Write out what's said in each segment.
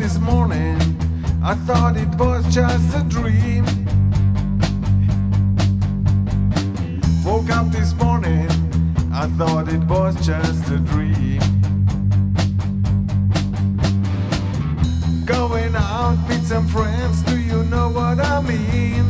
this morning, I thought it was just a dream. Woke up this morning, I thought it was just a dream. Going out with some friends, do you know what I mean?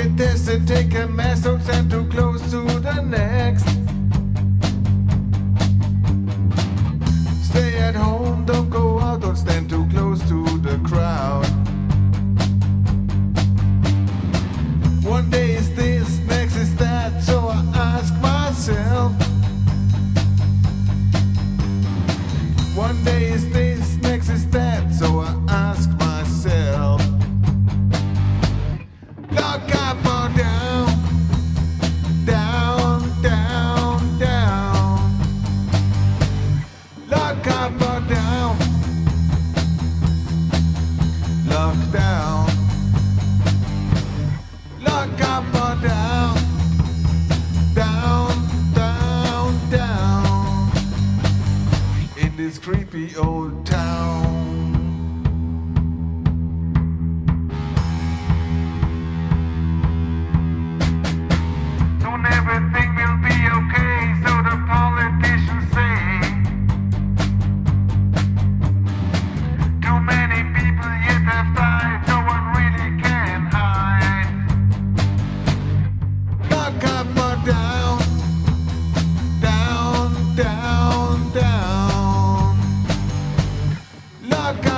Get this and take a mess, don't stand too close to the next. Stay at home, don't go out, don't stand too close to the crowd. One day is this, next is that, so I ask myself. One day is this, this creepy old town.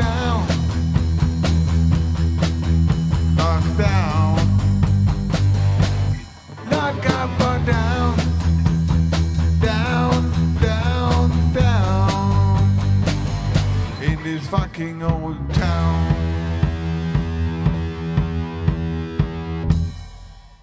down, lock down. Lock up or down, down, down, down. In this fucking old town.